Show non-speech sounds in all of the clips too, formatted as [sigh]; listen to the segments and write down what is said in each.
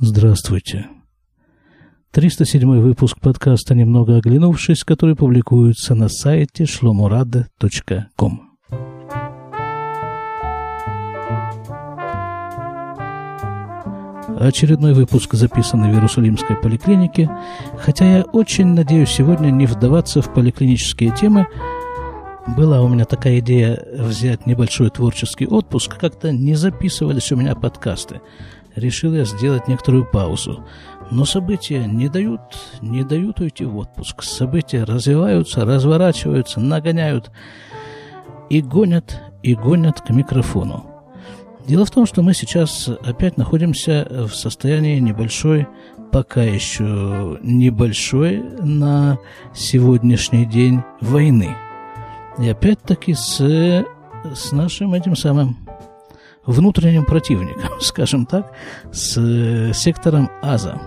Здравствуйте. 307 выпуск подкаста «Немного оглянувшись», который публикуется на сайте shlomorada.com. Очередной выпуск записан в Иерусалимской поликлинике, хотя я очень надеюсь сегодня не вдаваться в поликлинические темы. Была у меня такая идея взять небольшой творческий отпуск, как-то не записывались у меня подкасты – решил я сделать некоторую паузу. Но события не дают, не дают уйти в отпуск. События развиваются, разворачиваются, нагоняют и гонят, и гонят к микрофону. Дело в том, что мы сейчас опять находимся в состоянии небольшой, пока еще небольшой на сегодняшний день войны. И опять-таки с, с нашим этим самым внутренним противником, [laughs] скажем так, с э, сектором Аза.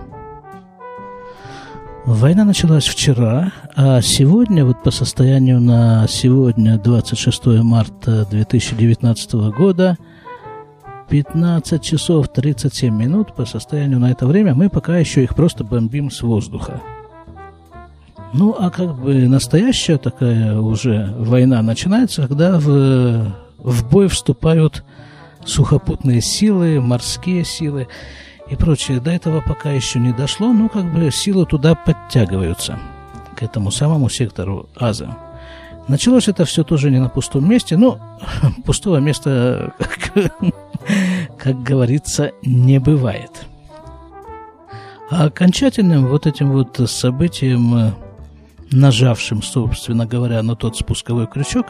Война началась вчера, а сегодня, вот по состоянию на сегодня, 26 марта 2019 года, 15 часов 37 минут по состоянию на это время, мы пока еще их просто бомбим с воздуха. Ну, а как бы настоящая такая уже война начинается, когда в, в бой вступают сухопутные силы, морские силы и прочее. До этого пока еще не дошло, но как бы силы туда подтягиваются, к этому самому сектору Аза. Началось это все тоже не на пустом месте, но [laughs] пустого места, как, [laughs] как говорится, не бывает. А окончательным вот этим вот событием, нажавшим, собственно говоря, на тот спусковой крючок,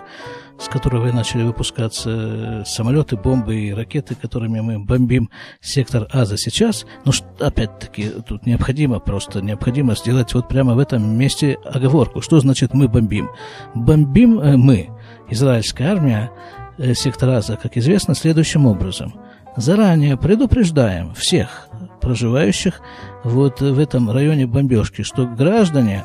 с которого и начали выпускаться э, самолеты, бомбы и ракеты, которыми мы бомбим сектор Аза сейчас. Но опять-таки тут необходимо просто, необходимо сделать вот прямо в этом месте оговорку. Что значит мы бомбим? Бомбим э, мы, израильская армия, э, сектор Аза, как известно, следующим образом. Заранее предупреждаем всех проживающих вот в этом районе бомбежки, что граждане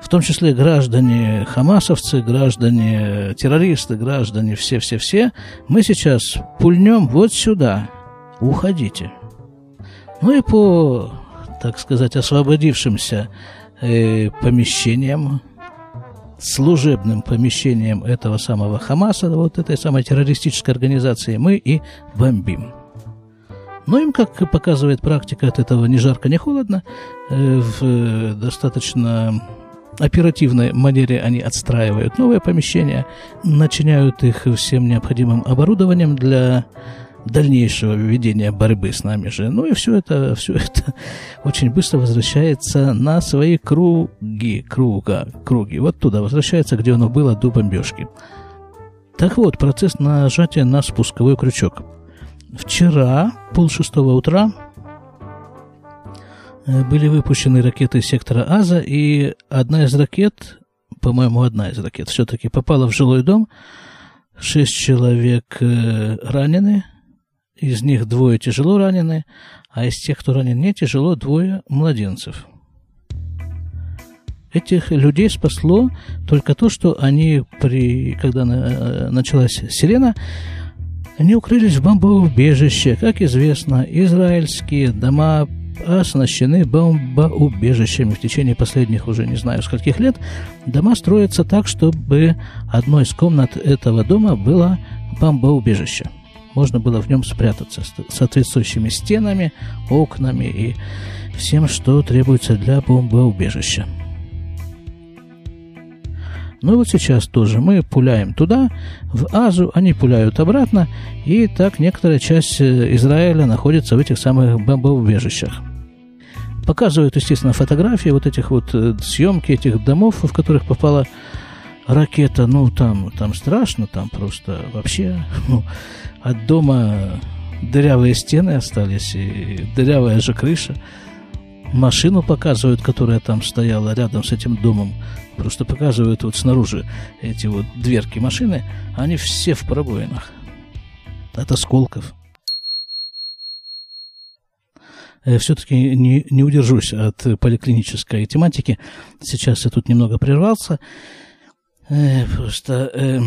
в том числе граждане хамасовцы, граждане террористы, граждане все-все-все, мы сейчас пульнем вот сюда, уходите. Ну и по, так сказать, освободившимся э, помещениям, служебным помещениям этого самого Хамаса, вот этой самой террористической организации, мы и бомбим. Но им, как показывает практика, от этого ни жарко, ни холодно, э, в э, достаточно оперативной манере они отстраивают новые помещения, начиняют их всем необходимым оборудованием для дальнейшего ведения борьбы с нами же. Ну и все это, все это очень быстро возвращается на свои круги, круга, круги. Вот туда возвращается, где оно было до бомбежки. Так вот, процесс нажатия на спусковой крючок. Вчера, полшестого утра, Э, были выпущены ракеты сектора Аза, и одна из ракет, по-моему, одна из ракет все-таки попала в жилой дом. Шесть человек э, ранены, из них двое тяжело ранены, а из тех, кто ранен не тяжело, двое младенцев. Этих людей спасло только то, что они, при, когда э, началась сирена, они укрылись в бомбоубежище. Как известно, израильские дома оснащены бомбоубежищами. В течение последних уже не знаю скольких лет дома строятся так, чтобы одной из комнат этого дома было бомбоубежище. Можно было в нем спрятаться с соответствующими стенами, окнами и всем, что требуется для бомбоубежища. Ну и вот сейчас тоже мы пуляем туда, в Азу, они пуляют обратно, и так некоторая часть э, Израиля находится в этих самых бомбоубежищах. Показывают, естественно, фотографии вот этих вот э, съемки этих домов, в которых попала ракета. Ну, там, там страшно, там просто вообще ну, от дома дырявые стены остались и дырявая же крыша. Машину показывают, которая там стояла рядом с этим домом. Просто показывают вот снаружи эти вот дверки машины. Они все в пробоинах. От осколков. Э, все-таки не, не удержусь от поликлинической тематики. Сейчас я тут немного прервался. Э, просто э,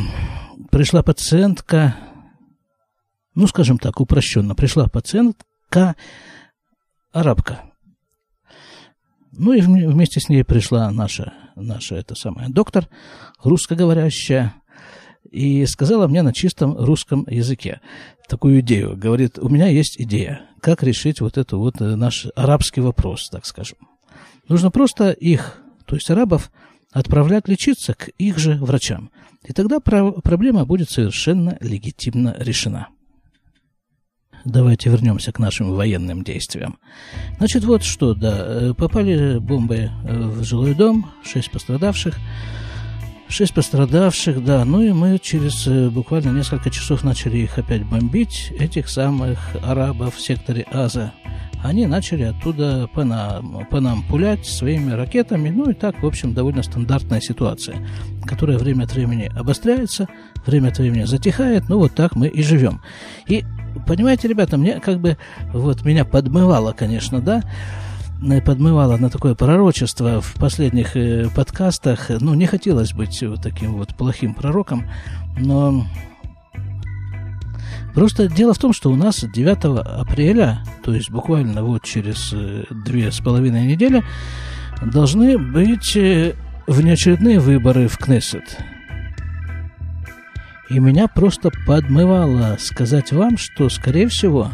пришла пациентка, ну, скажем так, упрощенно, пришла пациентка арабка. Ну и вместе с ней пришла наша, наша это самая доктор, русскоговорящая, и сказала мне на чистом русском языке такую идею. Говорит, у меня есть идея, как решить вот этот вот э, наш арабский вопрос, так скажем. Нужно просто их, то есть арабов, отправлять лечиться к их же врачам. И тогда проблема будет совершенно легитимно решена. Давайте вернемся к нашим военным действиям. Значит, вот что, да, э, попали бомбы э, в жилой дом, шесть пострадавших. Шесть пострадавших, да. Ну и мы через э, буквально несколько часов начали их опять бомбить, этих самых арабов в секторе Аза. Они начали оттуда по нам, по нам пулять своими ракетами. Ну и так, в общем, довольно стандартная ситуация, которая время от времени обостряется, время от времени затихает. Ну вот так мы и живем. И понимаете, ребята, мне как бы вот меня подмывало, конечно, да, подмывало на такое пророчество в последних э, подкастах. Ну, не хотелось быть вот таким вот плохим пророком, но просто дело в том, что у нас 9 апреля, то есть буквально вот через э, две с половиной недели, должны быть э, внеочередные выборы в Кнессет. И меня просто подмывало сказать вам, что, скорее всего,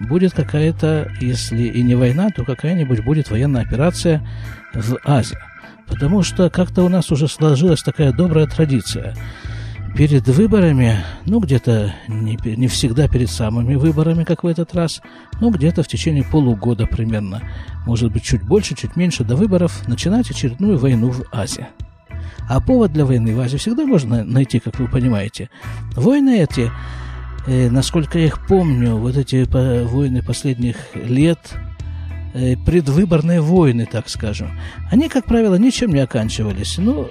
будет какая-то, если и не война, то какая-нибудь будет военная операция в Азии. Потому что как-то у нас уже сложилась такая добрая традиция. Перед выборами, ну где-то не, не всегда перед самыми выборами, как в этот раз, но где-то в течение полугода примерно, может быть чуть больше, чуть меньше до выборов, начинать очередную войну в Азии. А повод для войны в Азии всегда можно найти, как вы понимаете. Войны эти э, насколько я их помню, вот эти войны последних лет, э, предвыборные войны, так скажем, они, как правило, ничем не оканчивались. Ну,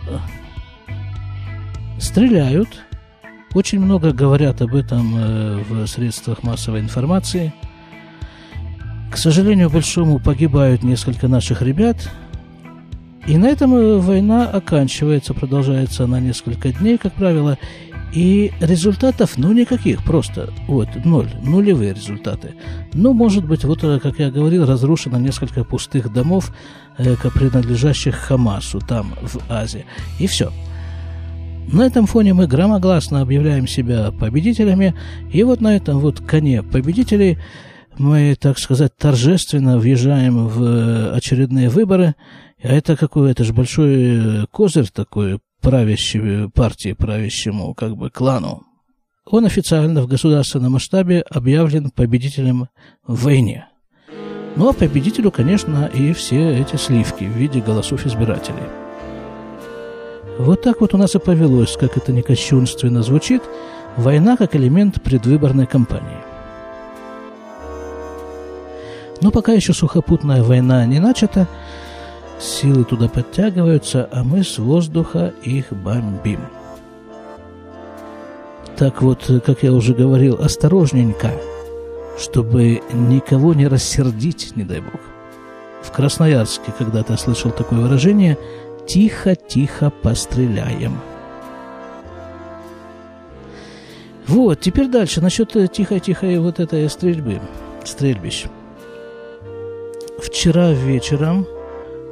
стреляют, очень много говорят об этом э, в средствах массовой информации. К сожалению, большому погибают несколько наших ребят. И на этом э, война оканчивается, продолжается она несколько дней, как правило, и результатов, ну, никаких, просто, вот, ноль, нулевые результаты. Ну, может быть, вот, э, как я говорил, разрушено несколько пустых домов, э, принадлежащих Хамасу, там, в Азии, и все. На этом фоне мы громогласно объявляем себя победителями, и вот на этом вот коне победителей мы, так сказать, торжественно въезжаем в э, очередные выборы, а это какой, это же большой козырь такой, правящей партии, правящему как бы клану. Он официально в государственном масштабе объявлен победителем в войне. Ну а победителю, конечно, и все эти сливки в виде голосов избирателей. Вот так вот у нас и повелось, как это не кощунственно звучит, война как элемент предвыборной кампании. Но пока еще сухопутная война не начата, Силы туда подтягиваются, а мы с воздуха их бомбим. Так вот, как я уже говорил, осторожненько, чтобы никого не рассердить, не дай бог. В Красноярске когда-то слышал такое выражение «тихо-тихо постреляем». Вот, теперь дальше, насчет тихо-тихо и вот этой стрельбы, стрельбищ. Вчера вечером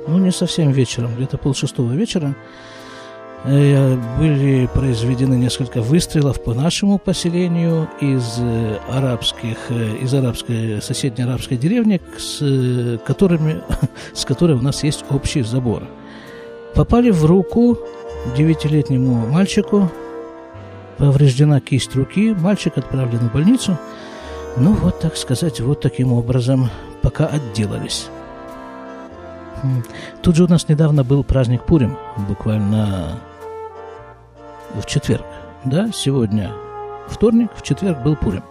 ну, не совсем вечером, где-то полшестого вечера, э, были произведены несколько выстрелов по нашему поселению из э, арабских, э, из арабской, соседней арабской деревни, с которыми, [laughs] с которой у нас есть общий забор. Попали в руку девятилетнему мальчику, повреждена кисть руки, мальчик отправлен в больницу. Ну, вот, так сказать, вот таким образом пока отделались. Тут же у нас недавно был праздник Пурим, буквально в четверг. Да, сегодня вторник, в четверг был Пурим.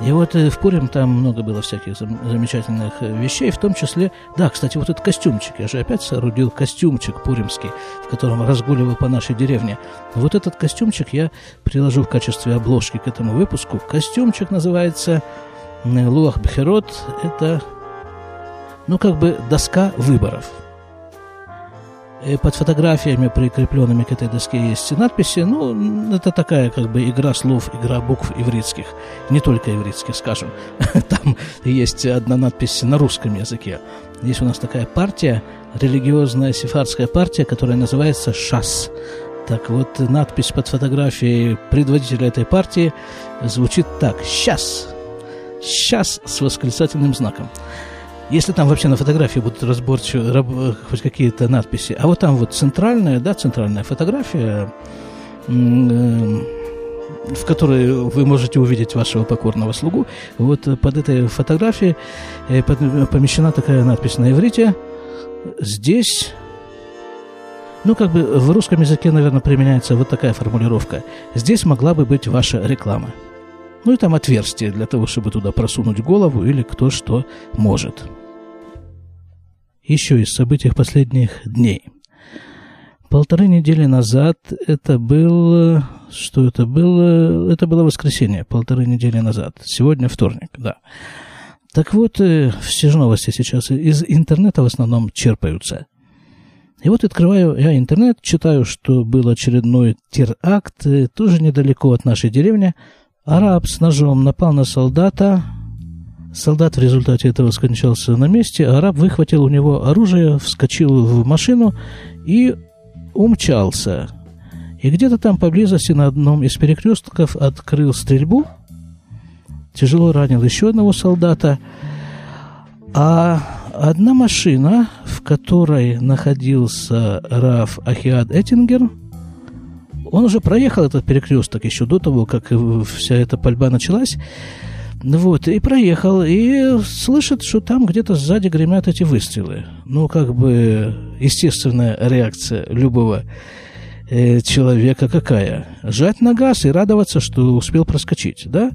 И вот э, в Пурим там много было всяких замечательных э, вещей, в том числе, да, кстати, вот этот костюмчик, я же опять соорудил костюмчик пуримский, в котором разгуливал по нашей деревне. Вот этот костюмчик я приложу в качестве обложки к этому выпуску. Костюмчик называется Луах Бхерот, это ну, как бы доска выборов. И под фотографиями, прикрепленными к этой доске, есть надписи. Ну, это такая как бы игра слов, игра букв ивритских. Не только ивритских, скажем. [laughs] Там есть одна надпись на русском языке. Есть у нас такая партия, религиозная сефардская партия, которая называется «ШАС». Так вот, надпись под фотографией предводителя этой партии звучит так «Сейчас». «Сейчас» с восклицательным знаком. Если там вообще на фотографии будут разборчивые хоть какие-то надписи. А вот там вот центральная, да, центральная фотография, э, в которой вы можете увидеть вашего покорного слугу. Вот под этой фотографией э, помещена такая надпись на иврите. Здесь ну, как бы в русском языке, наверное, применяется вот такая формулировка. Здесь могла бы быть ваша реклама. Ну и там отверстие для того, чтобы туда просунуть голову или кто что может. Еще из событий последних дней. Полторы недели назад это было... Что это было? Это было воскресенье, полторы недели назад. Сегодня вторник, да. Так вот, э, все же новости сейчас из интернета в основном черпаются. И вот открываю я интернет, читаю, что был очередной теракт, э, тоже недалеко от нашей деревни. Араб с ножом напал на солдата. Солдат в результате этого скончался на месте. Араб выхватил у него оружие, вскочил в машину и умчался. И где-то там поблизости на одном из перекрестков открыл стрельбу. Тяжело ранил еще одного солдата. А одна машина, в которой находился Раф Ахиад Эттингер, он уже проехал этот перекресток еще до того, как вся эта пальба началась. Вот, и проехал, и слышит, что там где-то сзади гремят эти выстрелы. Ну, как бы естественная реакция любого э, человека какая? Жать на газ и радоваться, что успел проскочить, да?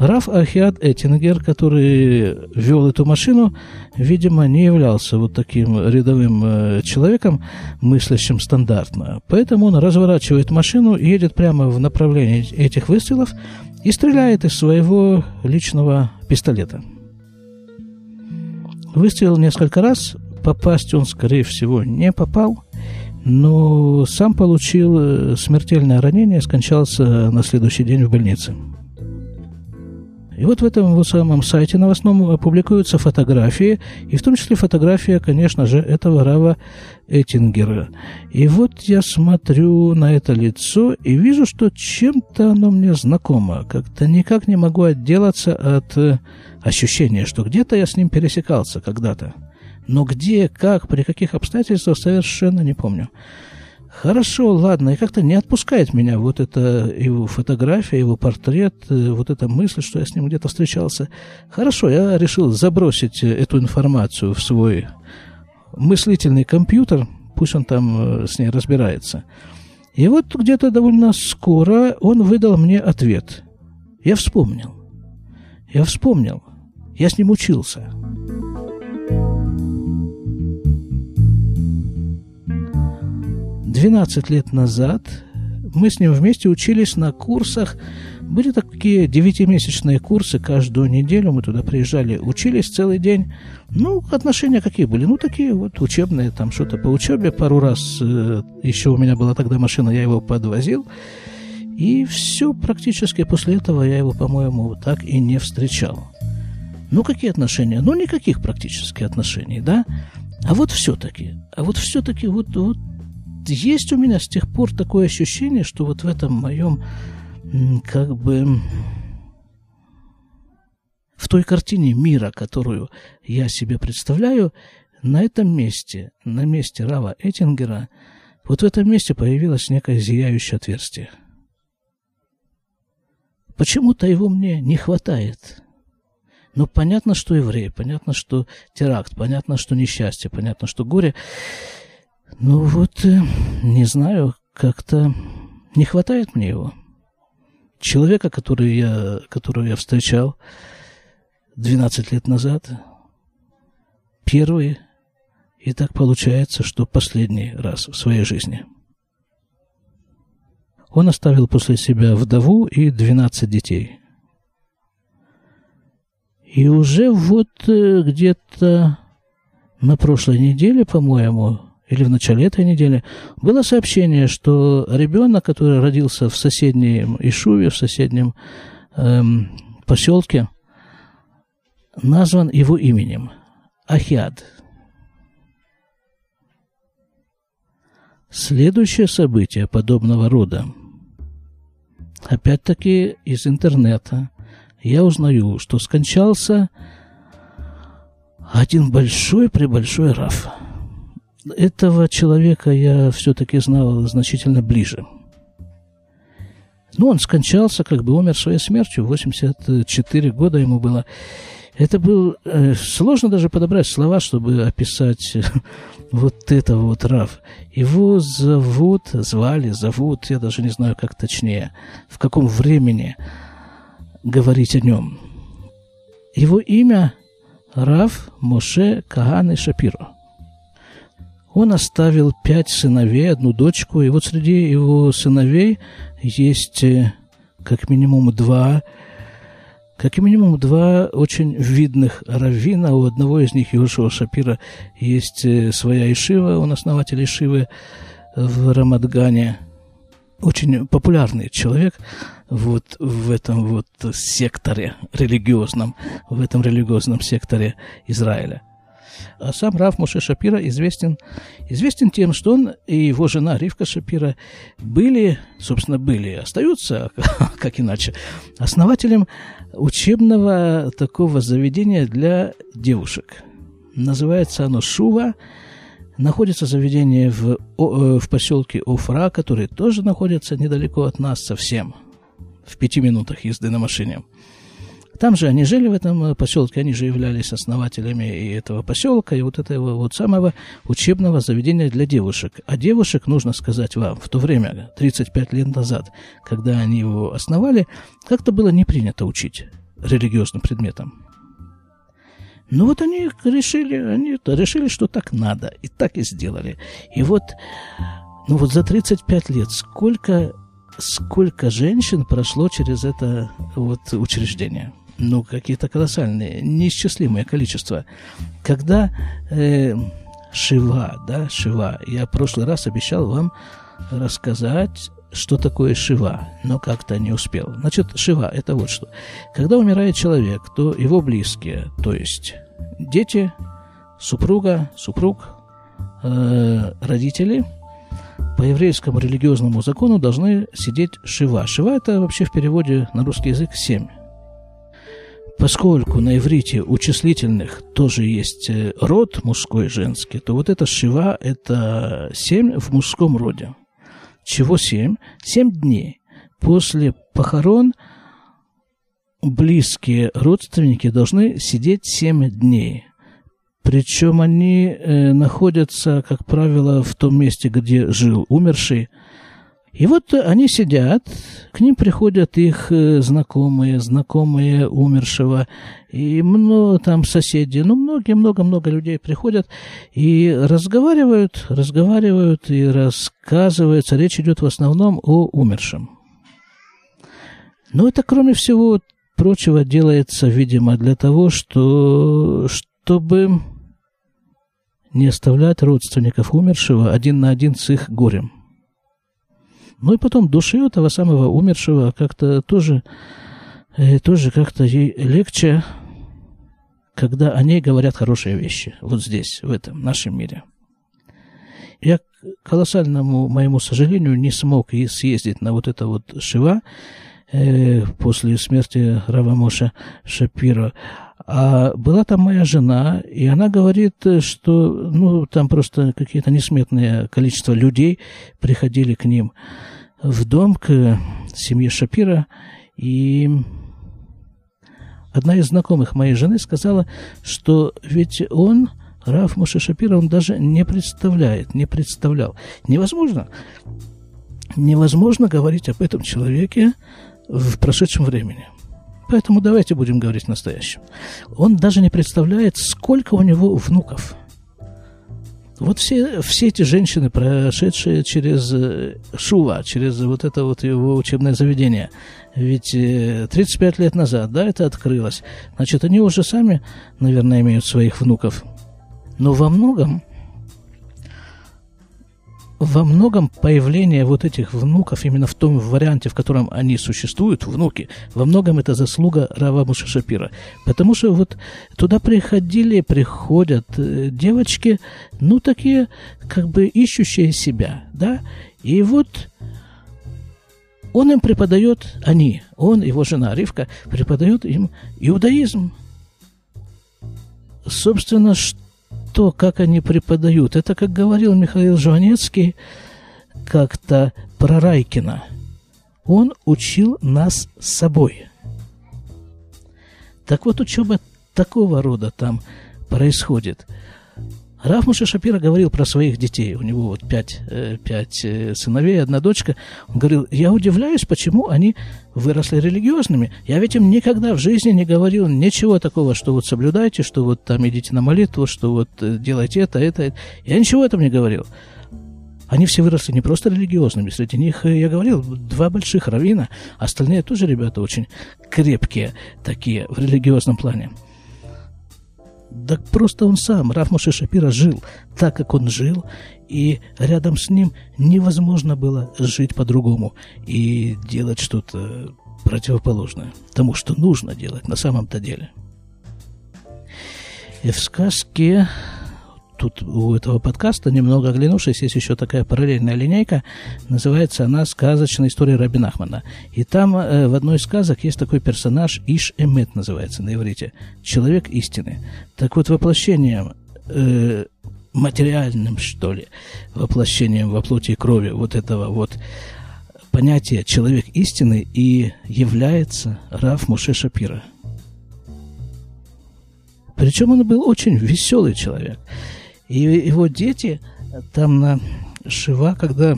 Раф Ахиад Эттингер, который вел эту машину, видимо, не являлся вот таким рядовым э, человеком, мыслящим стандартно. Поэтому он разворачивает машину, едет прямо в направлении этих выстрелов и стреляет из своего личного пистолета. Выстрелил несколько раз, попасть он, скорее всего, не попал, но сам получил э, смертельное ранение, скончался на следующий день в больнице. И вот в этом вот самом сайте новостном публикуются фотографии, и в том числе фотография, конечно же, этого Рава Эттингера. И вот я смотрю на это лицо и вижу, что чем-то оно мне знакомо. Как-то никак не могу отделаться от э, ощущения, что где-то я с ним пересекался когда-то. Но где, как, при каких обстоятельствах, совершенно не помню. Хорошо, ладно, и как-то не отпускает меня вот эта его фотография, его портрет, э, вот эта мысль, что я с ним где-то встречался. Хорошо, я решил забросить э, эту информацию в свой мыслительный компьютер, пусть он там э, с ней разбирается. И вот где-то довольно скоро он выдал мне ответ. Я вспомнил. Я вспомнил. Я с ним учился. 12 лет назад мы с ним вместе учились на курсах. Были такие девятимесячные курсы каждую неделю. Мы туда приезжали, учились целый день. Ну, отношения какие были? Ну, такие вот учебные, там что-то по учебе. Пару раз э, еще у меня была тогда машина, я его подвозил. И все практически после этого я его, по-моему, так и не встречал. Ну, какие отношения? Ну, никаких практически отношений, да? А вот все-таки, а вот все-таки вот, вот есть у меня с тех пор такое ощущение, что вот в этом моем как бы в той картине мира, которую я себе представляю, на этом месте, на месте Рава Эттингера, вот в этом месте появилось некое зияющее отверстие. Почему-то его мне не хватает. Ну, понятно, что еврей, понятно, что теракт, понятно, что несчастье, понятно, что горе. Ну вот, э, не знаю, как-то не хватает мне его. Человека, который я, которого я встречал 12 лет назад, первый, и так получается, что последний раз в своей жизни. Он оставил после себя вдову и 12 детей. И уже вот э, где-то на прошлой неделе, по-моему, или в начале этой недели, было сообщение, что ребенок, который родился в соседнем Ишуве, в соседнем эм, поселке, назван его именем – Ахиад. Следующее событие подобного рода, опять-таки из интернета, я узнаю, что скончался один большой-пребольшой Раф. Этого человека я все-таки знал значительно ближе. Ну, он скончался, как бы умер своей смертью, 84 года ему было. Это был... Э, сложно даже подобрать слова, чтобы описать [laughs] вот этого вот Рав. Его зовут, звали, зовут, я даже не знаю, как точнее, в каком времени говорить о нем. Его имя Рав Моше Каганы Шапиро. Он оставил пять сыновей, одну дочку, и вот среди его сыновей есть э, как минимум два, как минимум два очень видных раввина. У одного из них, Иошуа Шапира, есть э, своя Ишива, он основатель Ишивы в Рамадгане. Очень популярный человек вот в этом вот секторе религиозном, в этом религиозном секторе Израиля. А сам Раф Моше Шапира известен, известен тем, что он и его жена Ривка Шапира были, собственно, были, остаются, [laughs] как иначе, основателем учебного такого заведения для девушек. Называется оно Шува. Находится заведение в, э, в поселке Офра, который тоже находится недалеко от нас совсем – в пяти минутах езды на машине. Там же они жили в этом э, поселке, они же являлись основателями и этого поселка, и вот этого вот самого учебного заведения для девушек. А девушек, нужно сказать вам, в то время, 35 лет назад, когда они его основали, как-то было не принято учить религиозным предметам. Ну вот они решили, они решили, что так надо, и так и сделали. И вот, ну вот за 35 лет сколько сколько женщин прошло через это вот учреждение? Ну, какие-то колоссальные, неисчислимое количество. Когда э, Шива, да, Шива, я в прошлый раз обещал вам рассказать, что такое Шива, но как-то не успел. Значит, Шива – это вот что. Когда умирает человек, то его близкие, то есть дети, супруга, супруг, э, родители – по еврейскому религиозному закону должны сидеть шива. Шива – это вообще в переводе на русский язык семь. Поскольку на иврите у числительных тоже есть э, род мужской и женский, то вот это шива – это семь в мужском роде. Чего семь? Семь дней. После похорон близкие родственники должны сидеть семь дней – причем они э, находятся, как правило, в том месте, где жил умерший. И вот они сидят, к ним приходят их э, знакомые, знакомые умершего, и много там соседи, ну, многие, много-много людей приходят и разговаривают, разговаривают и рассказываются. Речь идет в основном о умершем. Но это, кроме всего прочего, делается, видимо, для того, что, чтобы не оставлять родственников умершего один на один с их горем. Ну и потом души этого самого умершего как-то тоже, э, тоже как-то ей легче, когда о ней говорят хорошие вещи. Вот здесь, в этом нашем мире. Я, к колоссальному моему сожалению, не смог и съездить на вот это вот Шива э, после смерти Равамоша Шапира. А была там моя жена, и она говорит, что ну, там просто какие-то несметные количество людей приходили к ним в дом, к семье Шапира, и одна из знакомых моей жены сказала, что ведь он, Раф Моше Шапира, он даже не представляет, не представлял. Невозможно, невозможно говорить об этом человеке в прошедшем времени – Поэтому давайте будем говорить настоящем. Он даже не представляет, сколько у него внуков. Вот все, все эти женщины, прошедшие через э, Шува, через вот это вот его учебное заведение, ведь 35 э, лет назад, да, это открылось, значит, они уже сами, наверное, имеют своих внуков. Но во многом во многом появление вот этих внуков именно в том варианте, в котором они существуют, внуки, во многом это заслуга Рава Муша Шапира. Потому что вот туда приходили, приходят э, девочки, ну, такие, как бы ищущие себя, да, и вот он им преподает, они, он, его жена Ривка, преподают им иудаизм. Собственно, что, как они преподают, это, как говорил Михаил Жванецкий как-то про Райкина. Он учил нас собой. Так вот, учеба такого рода там происходит – Раф Муше Шапира говорил про своих детей. У него вот пять, э, пять э, сыновей, одна дочка. Он говорил, я удивляюсь, почему они выросли религиозными. Я ведь им никогда в жизни не говорил ничего такого, что вот соблюдайте, что вот там идите на молитву, что вот э, делайте это, это, это. Я ничего этого не говорил. Они все выросли не просто религиозными, среди них, я говорил, два больших равина, остальные тоже ребята очень крепкие такие в религиозном плане. Да просто он сам, Раф Моше Шапира, жил так, как он жил, и рядом с ним невозможно было жить по-другому и делать что-то противоположное тому, что нужно делать на самом-то деле. И в сказке тут у этого подкаста, немного оглянувшись, есть еще такая параллельная линейка, называется она «Сказочная история Раби Нахмана». И там э, в одной из сказок есть такой персонаж, Иш Эмет называется на иврите, человек истины. Так вот, воплощением э, материальным, что ли, воплощением во плоти и крови вот этого вот понятия «человек истины» и является Раф Муше Шапира. Причем он был очень веселый человек. И его дети там на Шива, когда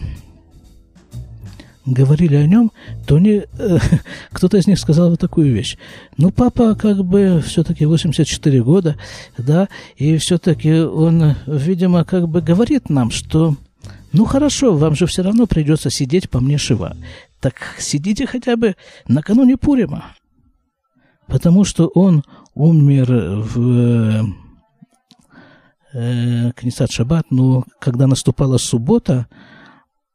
говорили о нем, то они, э, [laughs] кто-то из них сказал вот такую вещь. Ну, папа как бы все-таки 84 года, да, и все-таки он, видимо, как бы говорит нам, что ну хорошо, вам же все равно придется сидеть по мне Шива. Так сидите хотя бы накануне Пурима. Потому что он умер в э, Книсат Шаббат, но когда наступала суббота,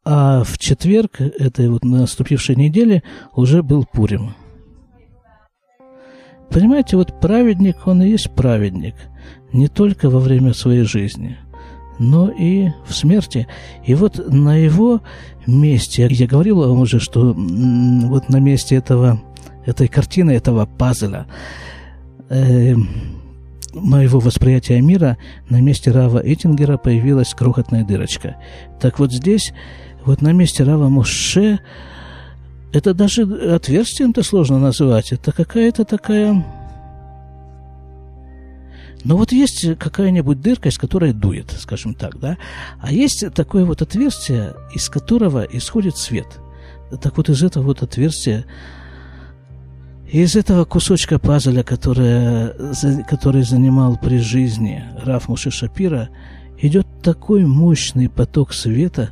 а в четверг этой вот наступившей недели уже был Пурим. Понимаете, вот праведник, он и есть праведник. Не только во время своей жизни, но и в смерти. И вот на его месте, я говорил вам уже, что вот на месте этого, этой картины, этого пазля, э, моего восприятия мира на месте Рава Эттингера появилась крохотная дырочка. Так вот здесь, вот на месте Рава Моше, это даже отверстием-то сложно называть. Это какая-то такая... Но вот есть какая-нибудь дырка, из которой дует, скажем так, да? А есть такое вот отверстие, из которого исходит свет. Так вот из этого вот отверстия из этого кусочка пазля, который, который занимал при жизни Раф Муши Шапира, идет такой мощный поток света,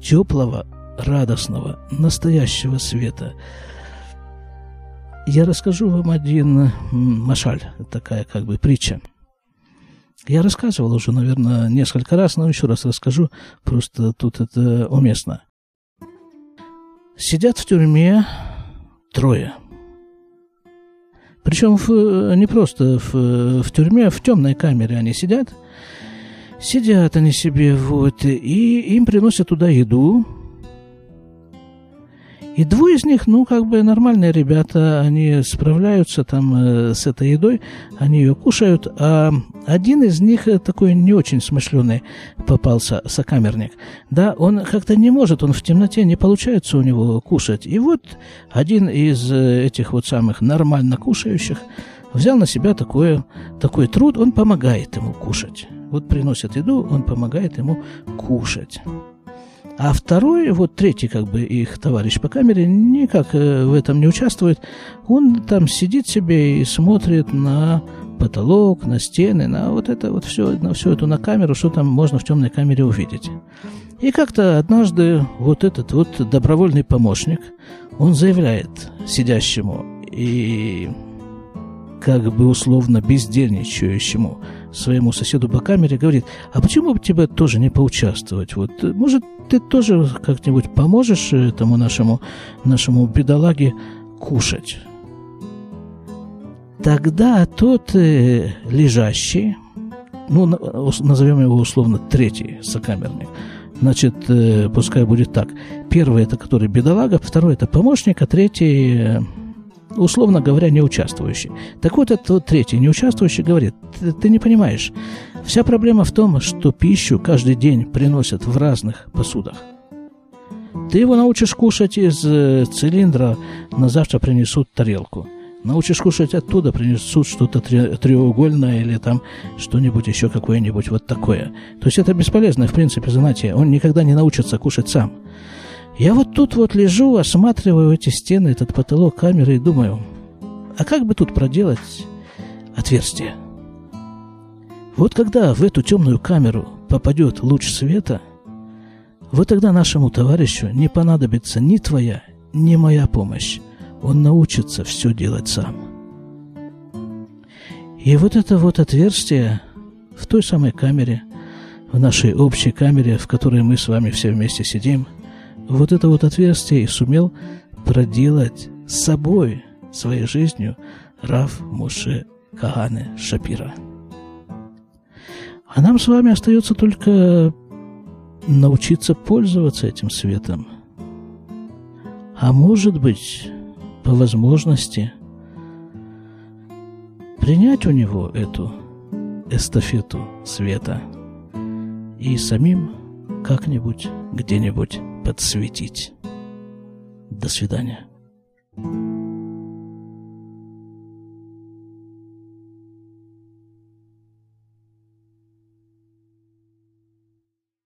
теплого, радостного, настоящего света. Я расскажу вам один машаль, такая как бы притча. Я рассказывал уже, наверное, несколько раз, но еще раз расскажу, просто тут это уместно. Сидят в тюрьме Трое. Причем в, не просто в, в тюрьме, а в темной камере они сидят. Сидят они себе, вот, и им приносят туда еду, и двое из них, ну, как бы нормальные ребята, они справляются там э, с этой едой, они ее кушают, а один из них э, такой не очень смышленый попался, сокамерник, да, он как-то не может, он в темноте, не получается у него кушать. И вот один из э, этих вот самых нормально кушающих взял на себя такое, такой труд, он помогает ему кушать. Вот приносят еду, он помогает ему кушать. А второй, вот третий, как бы их товарищ по камере, никак э, в этом не участвует. Он там сидит себе и смотрит на потолок, на стены, на вот это вот все, на всю эту на камеру, что там можно в темной камере увидеть. И как-то однажды вот этот вот добровольный помощник, он заявляет сидящему и как бы условно бездельничающему своему соседу по камере, говорит, а почему бы тебе тоже не поучаствовать? Вот, может, ты тоже как-нибудь поможешь этому нашему, нашему бедолаге кушать? Тогда тот э, лежащий, ну, назовем его условно третий сокамерник, значит, э, пускай будет так. Первый это который бедолага, второй это помощник, а третий, э, условно говоря, не участвующий. Так вот, этот вот третий не участвующий говорит, ты, ты не понимаешь, вся проблема в том, что пищу каждый день приносят в разных посудах. Ты его научишь кушать из э, цилиндра, на завтра принесут тарелку – Научишь кушать оттуда, принесут что-то треугольное или там что-нибудь еще какое-нибудь вот такое. То есть это бесполезное, в принципе, занятие. Он никогда не научится кушать сам. Я вот тут вот лежу, осматриваю эти стены, этот потолок камеры и думаю, а как бы тут проделать отверстие? Вот когда в эту темную камеру попадет луч света, вот тогда нашему товарищу не понадобится ни твоя, ни моя помощь он научится все делать сам. И вот это вот отверстие в той самой камере, в нашей общей камере, в которой мы с вами все вместе сидим, вот это вот отверстие и сумел проделать с собой, своей жизнью, Раф Муше Кагане Шапира. А нам с вами остается только научиться пользоваться этим светом. А может быть, по возможности принять у него эту эстафету света и самим как-нибудь где-нибудь подсветить. До свидания.